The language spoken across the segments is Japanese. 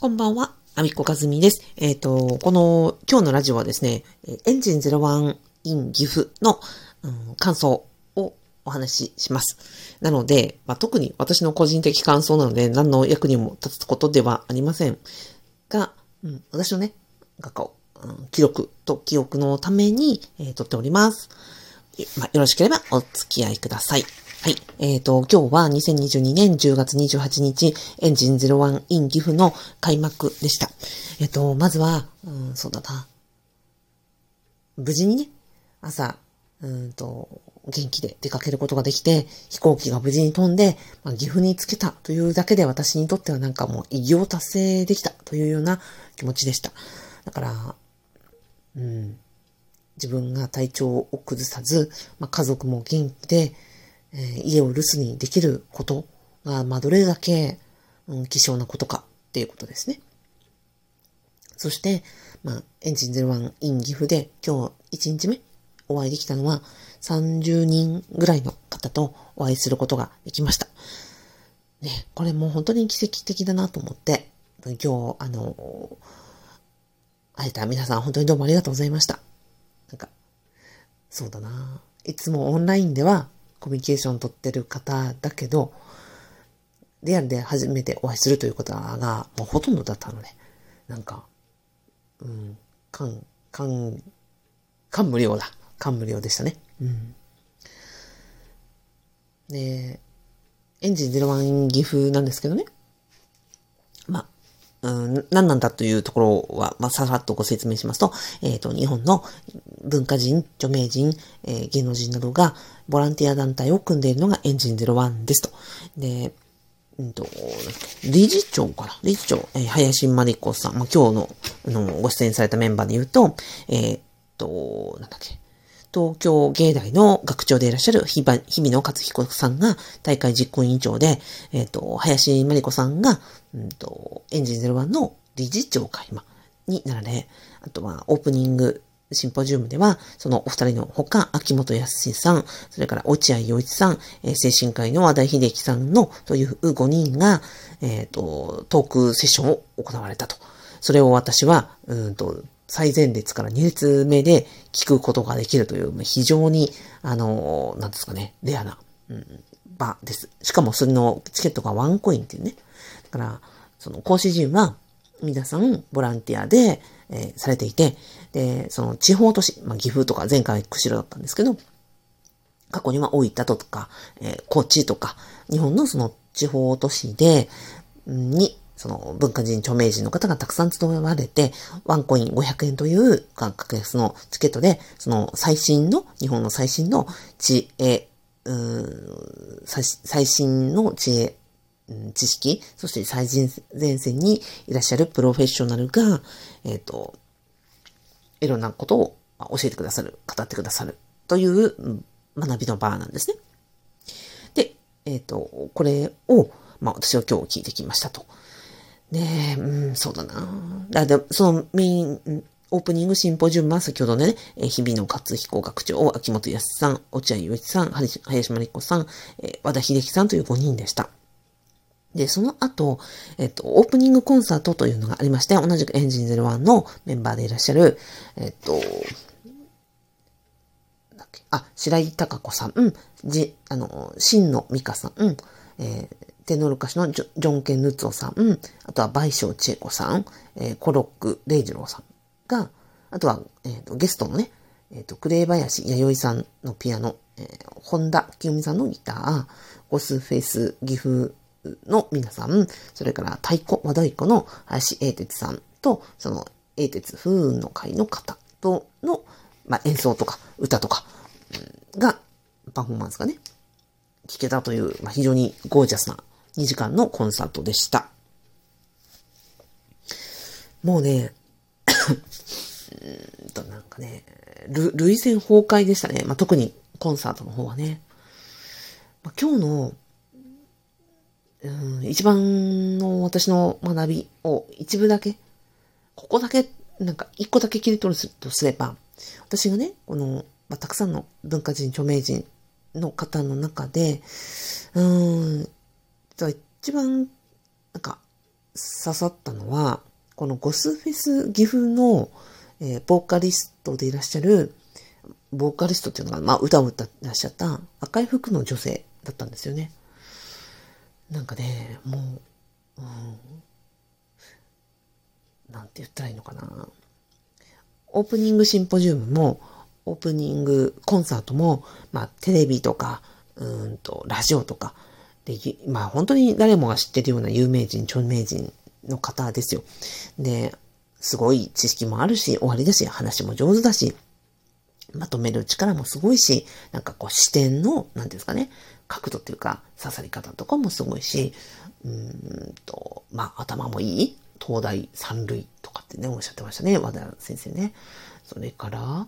こんばんは、あみこかずみです。えっ、と、この今日のラジオはですね、エンジン01 in 岐阜の、うん、感想をお話しします。なので、まあ、特に私の個人的感想なので、何の役にも立つことではありません。が、うん、私のね、学科を、うん、記録と記憶のために、えー、撮っております。まあ、よろしければお付き合いください。はい。えっ、ー、と、今日は2022年10月28日、エンジン01 in 岐阜の開幕でした。えっ、ー、と、まずは、うん、そうだな。無事にね、朝、うんと、元気で出かけることができて、飛行機が無事に飛んで、まあ、岐阜に着けたというだけで私にとってはなんかもう偉業達成できたというような気持ちでした。だから、うん、自分が体調を崩さず、まあ、家族も元気で、えー、家を留守にできることが、まあ、どれだけ、うん、希少なことかっていうことですね。そして、まあ、エンジン01 in 岐阜で今日1日目お会いできたのは30人ぐらいの方とお会いすることができました。ね、これもう本当に奇跡的だなと思って、今日、あの、会えた皆さん本当にどうもありがとうございました。なんか、そうだな。いつもオンラインではコミュニケーション取ってる方だけど、リアルで初めてお会いするということが、もうほとんどだったので、なんか、うん、感、感、感無量だ。感無量でしたね。うん。で、エンジン01岐阜なんですけどね。まあ、うん、何なんだというところは、まあ、さらっとご説明しますと、えっ、ー、と、日本の文化人、著名人、えー、芸能人などがボランティア団体を組んでいるのがエンジン01ですと。で、うんと、理事長かな？理事長、えー、林真理子さん、まあ、今日の、あの、ご出演されたメンバーで言うと、えー、と、なんだっけ、東京芸大の学長でいらっしゃる日々野勝彦さんが大会実行委員長で、えっ、ー、と、林真理子さんが、うんと、エンジン01の理事長会、になられ、あとはオープニングシンポジウムでは、そのお二人のほか、秋元康さん、それから落合陽一さん、えー、精神科医の和田秀樹さんの、という5人が、えっ、ー、と、トークセッションを行われたと。それを私は、うんと、最前列から2列目で聞くことができるという、非常に、あの、なんですかね、レアな、うん、場です。しかもそれのチケットがワンコインっていうね。だから、その講師陣は、皆さんボランティアで、えー、されていて、で、その地方都市、まあ、岐阜とか前回釧路だったんですけど、過去には大分とか、えー、高知とか、日本のその地方都市で、にその文化人、著名人の方がたくさん集われて、ワンコイン500円という格安のチケットで、その最新の、日本の最新の知恵、うん最新の知恵、知識、そして最前線にいらっしゃるプロフェッショナルが、えっ、ー、と、いろんなことを教えてくださる、語ってくださるという学びの場なんですね。で、えっ、ー、と、これを、まあ私は今日聞いてきましたと。ねえ、うん、そうだな。だでそのメイン、オープニングシンポジウムは先ほどね、え、日々野勝彦学長、秋元康さん、落合陽一さん、林真理子さん、え、和田秀樹さんという5人でした。で、その後、えっと、オープニングコンサートというのがありまして、同じくエンジン01のメンバーでいらっしゃる、えっと、あ、白井隆子さん、うん、じ、あの、新野美香さん、うん、えー、テノール歌手のジョン・ケン・ヌツオさん、あとは倍賞千恵子さん、えー、コロック・レイジローさんが、あとは、えーと、ゲストのね、えっ、ー、と、クレイ林弥生さんのピアノ、えー、本田清美さんのギター、ゴスフェイス岐阜の皆さん、それから太鼓、和太鼓の林英哲さんと、その英哲風雲の会の方との、まあ、演奏とか歌とか、が、パフォーマンスがね、聴けたという、まあ、非常にゴージャスな2時間のコンサートでした。もうね、うんと、なんかね、類線崩壊でしたね。まあ、特にコンサートの方はね。まあ、今日の、うん、一番の私の学びを一部だけ、ここだけ、なんか一個だけ切り取るとすれば、私がね、この、まあ、たくさんの文化人、著名人の方の中で、うん、一番、なんか、刺さったのは、このゴスフェス岐阜の、えー、ボーカリストでいらっしゃる、ボーカリストっていうのが、まあ、歌を歌ってらっしゃった赤い服の女性だったんですよね。なんかね、もう、うん、なんて言ったらいいのかな。オープニングシンポジウムも、オープニングコンサートも、まあ、テレビとか、うんと、ラジオとか、で、まあ、本当に誰もが知ってるような有名人、著名人の方ですよ。で、すごい知識もあるし、終わりだし、話も上手だし、まとめる力もすごいし、なんかこう視点の、なんですかね、角度っていうか、刺さり方とかもすごいし、うんと、まあ、頭もいい東大三類とかってね、おっしゃってましたね、和田先生ね。それから、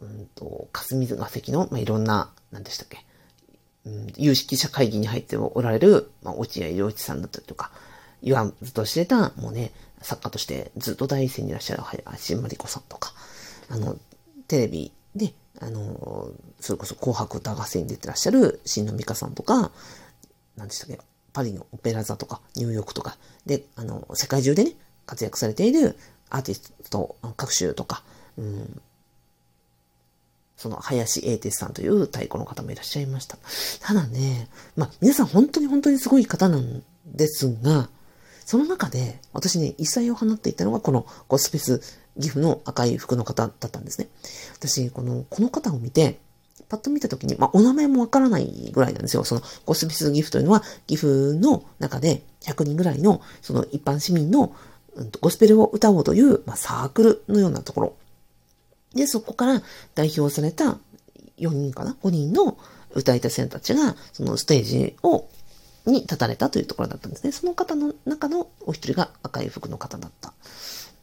うんと、霞ヶ関の、まあ、いろんな、何でしたっけ、有識者会議に入っておられる、まあ、落合陽一さんだったりとか、言わずと知れた、もうね、作家としてずっと第一線にいらっしゃる橋真理子さんとか、あの、テレビで、あの、それこそ紅白歌合戦に出てらっしゃる新野美香さんとか、何でしたっけ、パリのオペラ座とか、ニューヨークとか、で、あの、世界中でね、活躍されているアーティスト、各種とか、うん、その、林英哲さんという太鼓の方もいらっしゃいました。ただね、まあ、皆さん本当に本当にすごい方なんですが、その中で、私ね、異彩を放っていたのが、このゴスペス岐阜の赤い服の方だったんですね。私、この、この方を見て、パッと見たときに、まあ、お名前もわからないぐらいなんですよ。その、ゴスペス岐阜というのは、岐阜の中で100人ぐらいの、その一般市民の、うん、ゴスペルを歌おうという、まあ、サークルのようなところ。で、そこから代表された4人かな ?5 人の歌い手さんたちが、そのステージをに立たれたというところだったんですね。その方の中のお一人が赤い服の方だった。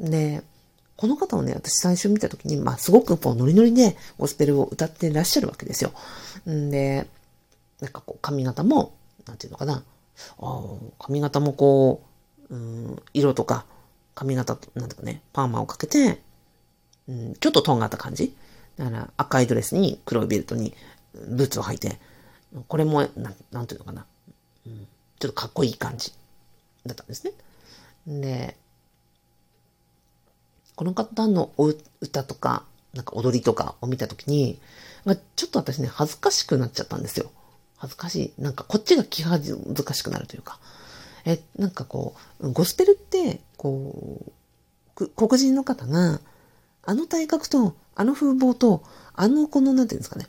で、この方をね、私最初見たときに、まあ、すごくこう、ノリノリでゴスペルを歌ってらっしゃるわけですよ。んで、なんかこう、髪型も、なんていうのかな？あ髪型もこう、うん、色とか、髪型、なんとかね、パーマをかけて、うん、ちょっととんがった感じ？だから赤いドレスに黒いベルトにブーツを履いて、これも、ななんていうのかな？うん、ちょっとかっこいい感じだったんですね。で、この方の歌とか、なんか踊りとかを見たときに、ちょっと私ね、恥ずかしくなっちゃったんですよ。恥ずかしい。なんかこっちが気恥ずかしくなるというか。え、なんかこう、ゴスペルって、こう、黒人の方が、あの体格と、あの風貌と、あのこの、なんていうんですかね、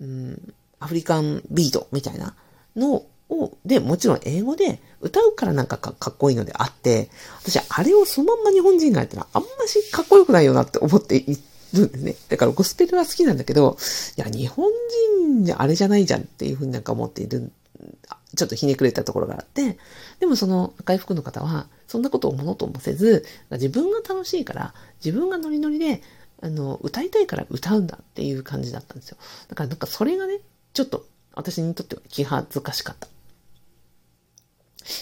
うん、アフリカンビートみたいなのを、で、もちろん英語で歌うからなんかかっこいいのであって、私あれをそのまんま日本人がやったらあんましかっこよくないよなって思っているんですね。だからゴスペルは好きなんだけど、いや、日本人じゃあれじゃないじゃんっていうふうになんか思っている、ちょっとひねくれたところがあって、でもその赤い服の方は、そんなことをものともせず、自分が楽しいから、自分がノリノリで、あの、歌いたいから歌うんだっていう感じだったんですよ。だからなんかそれがね、ちょっと私にとっては気恥ずかしかった。い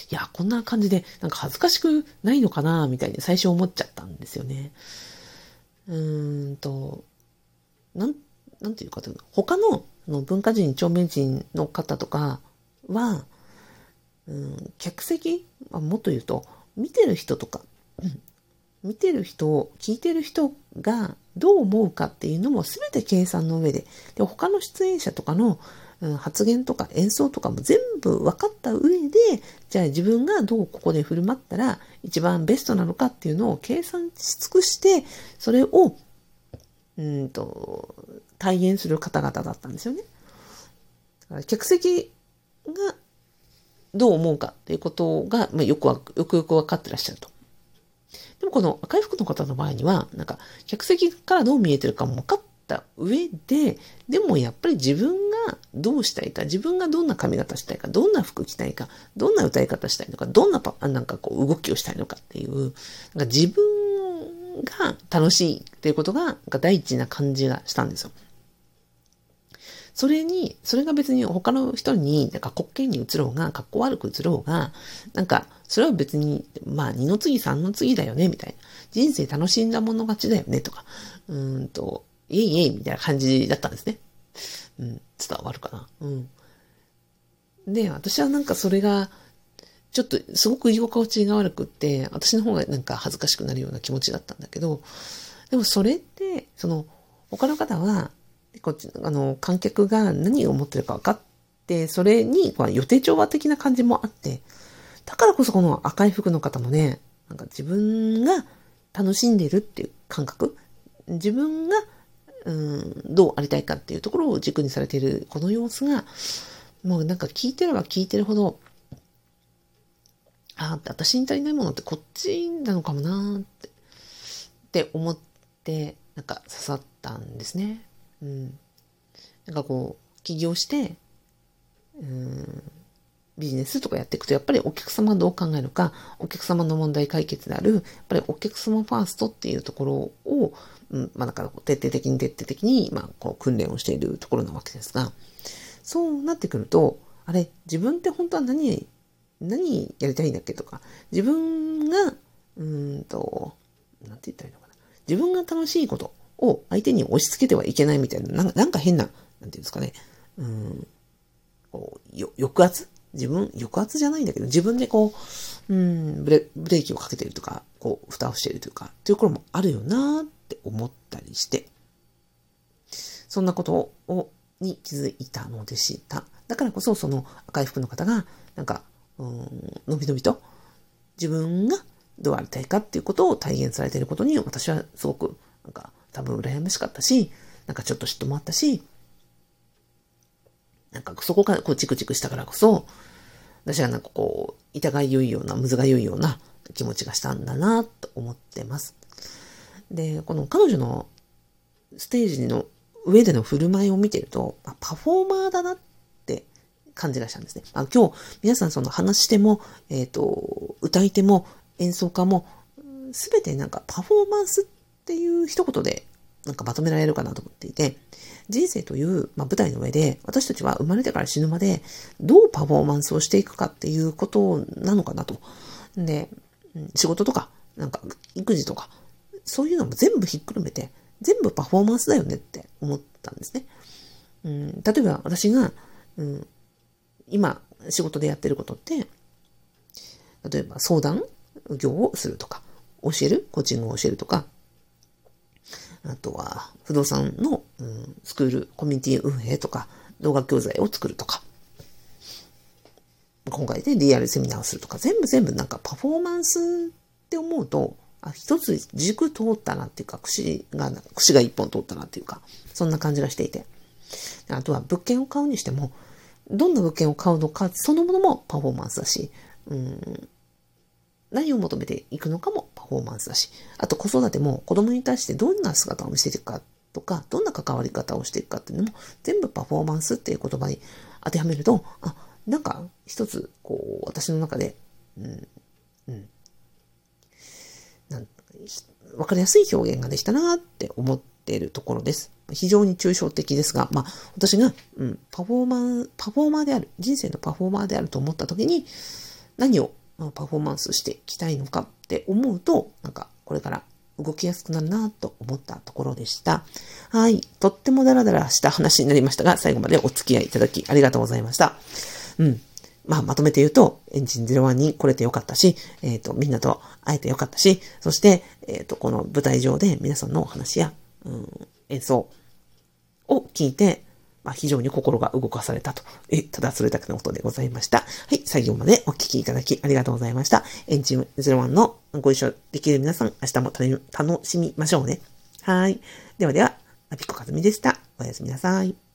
や、こんな感じで、なんか恥ずかしくないのかな、みたいに最初思っちゃったんですよね。うーんと、なん、なんていうかというと、他のの文化人、著名人の方とかは、うん、客席、あ、もっと言うと、見てる人とか、うん、見てる人を、聞いてる人がどう思うかっていうのも全て計算の上で、で他の出演者とかのうん、発言とか演奏とかも全部分かった上で、じゃあ自分がどうここで振る舞ったら一番ベストなのかっていうのを計算し尽くして、それを、うんと、体現する方々だったんですよね。だから客席がどう思うかっていうことが、まあ、よくわ、よくよく分かってらっしゃると。でもこの赤い服の方の場合には、なんか、客席からどう見えてるかも分かった上で、でもやっぱり自分がどうしたいか、自分がどんな髪型したいか、どんな服着たいか、どんな歌い方したいのか、どんなパなんかこう動きをしたいのかっていう、なんか自分が楽しいっていうことが、なんか第一な感じがしたんですよ。それに、それが別に他の人に、なんか滑稽に移ろうが、格好悪く移ろうが、なんか、それは別に、まあ、二の次三の次だよね、みたいな。人生楽しんだもの勝ちだよね、とか。うんと、イエイイエイみたいな感じだったんですね。うん、伝わるかな。うん。で、私はなんかそれが、ちょっとすごく居心地が悪くって、私の方がなんか恥ずかしくなるような気持ちだったんだけど、でもそれって、その、他の方は、こっち、あの、観客が何を思ってるか分かって、それに、まあ、予定調和的な感じもあって、だからこそこの赤い服の方もね、なんか自分が楽しんでるっていう感覚、自分が、うん、どうありたいかっていうところを軸にされているこの様子が、もうなんか聞いてれば聞いてるほど、ああ、私に足りないものってこっちなのかもなって、って思って、なんか刺さったんですね。うん。なんかこう、起業して、うん、ビジネスとかやっていくと、やっぱりお客様どう考えるか、お客様の問題解決である、やっぱりお客様ファーストっていうところを、うん、まあだから徹底的に徹底的に、まあこう訓練をしているところなわけですが、そうなってくると、あれ、自分って本当は何、何やりたいんだっけとか、自分が、うんと、なんて言ったらいいのかな。自分が楽しいことを相手に押し付けてはいけないみたいな、なんか変な、なんていうんですかね。うん、こう、抑圧？自分、抑圧じゃないんだけど、自分でこう、うん、ブレブレーキをかけてるとか、こう、蓋をしてるというか、っていうところもあるよなって思ったりして、そんなことを、に気づいたのでした。だからこそ、その赤い服の方が、なんか、うん、のびのびと、自分がどうありたいかっていうことを体現されていることに、私はすごく、なんか、多分羨ましかったし、なんかちょっと嫉妬もあったし、なんかそこからこうチクチクしたからこそ、私はなんかこう、痛がゆいような、むずがゆいような気持ちがしたんだなと思ってます。で、この彼女のステージの上での振る舞いを見てると、パフォーマーだなって感じがしたんですね。あ今日、皆さんその話しても、えっ、ー、と、歌い手も演奏家も、すべてなんかパフォーマンスっていう一言でなんかまとめられるかなと思っていて、人生という、まあ、舞台の上で、私たちは生まれてから死ぬまで、どうパフォーマンスをしていくかっていうことなのかなと。で、仕事とか、なんか育児とか、そういうのも全部ひっくるめて、全部パフォーマンスだよねって思ったんですね。うん、例えば私が、うん、今仕事でやってることって、例えば相談業をするとか、教えるコーチングを教えるとか、あとは不動産の、うん、スクール、コミュニティ運営とか、動画教材を作るとか、今回でリアルセミナーをするとか、全部全部なんかパフォーマンスって思うと、あ、一つ軸通ったなっていうか、串が、串が一本通ったなっていうか、そんな感じがしていて。あとは物件を買うにしても、どんな物件を買うのか、そのものもパフォーマンスだし、うん、何を求めていくのかもパフォーマンスだし、あと子育ても子供に対してどんな姿を見せていくかとか、どんな関わり方をしていくかっていうのも全部パフォーマンスっていう言葉に当てはめると、あ、なんか一つ、こう、私の中で、うん、うん、なんわかりやすい表現ができたなって思っているところです。非常に抽象的ですが、まあ、私が、うん、パフォーマー、パフォーマーである、人生のパフォーマーであると思った時に、何をパフォーマンスしていきたいのかって思うと、なんかこれから動きやすくなるなと思ったところでした。はい。とってもダラダラした話になりましたが、最後までお付き合いいただきありがとうございました。うん。まあ、まとめて言うと、エンジン01に来れてよかったし、えっ、ー、と、みんなと会えてよかったし、そして、えっ、ー、と、この舞台上で皆さんのお話や、うん、演奏を聞いて、まあ、非常に心が動かされたと。え、ただそれだけのことでございました。はい、最後までお聞きいただきありがとうございました。エンジン01のご一緒できる皆さん、明日も楽しみましょうね。はい。ではでは、アピコカズミでした。おやすみなさい。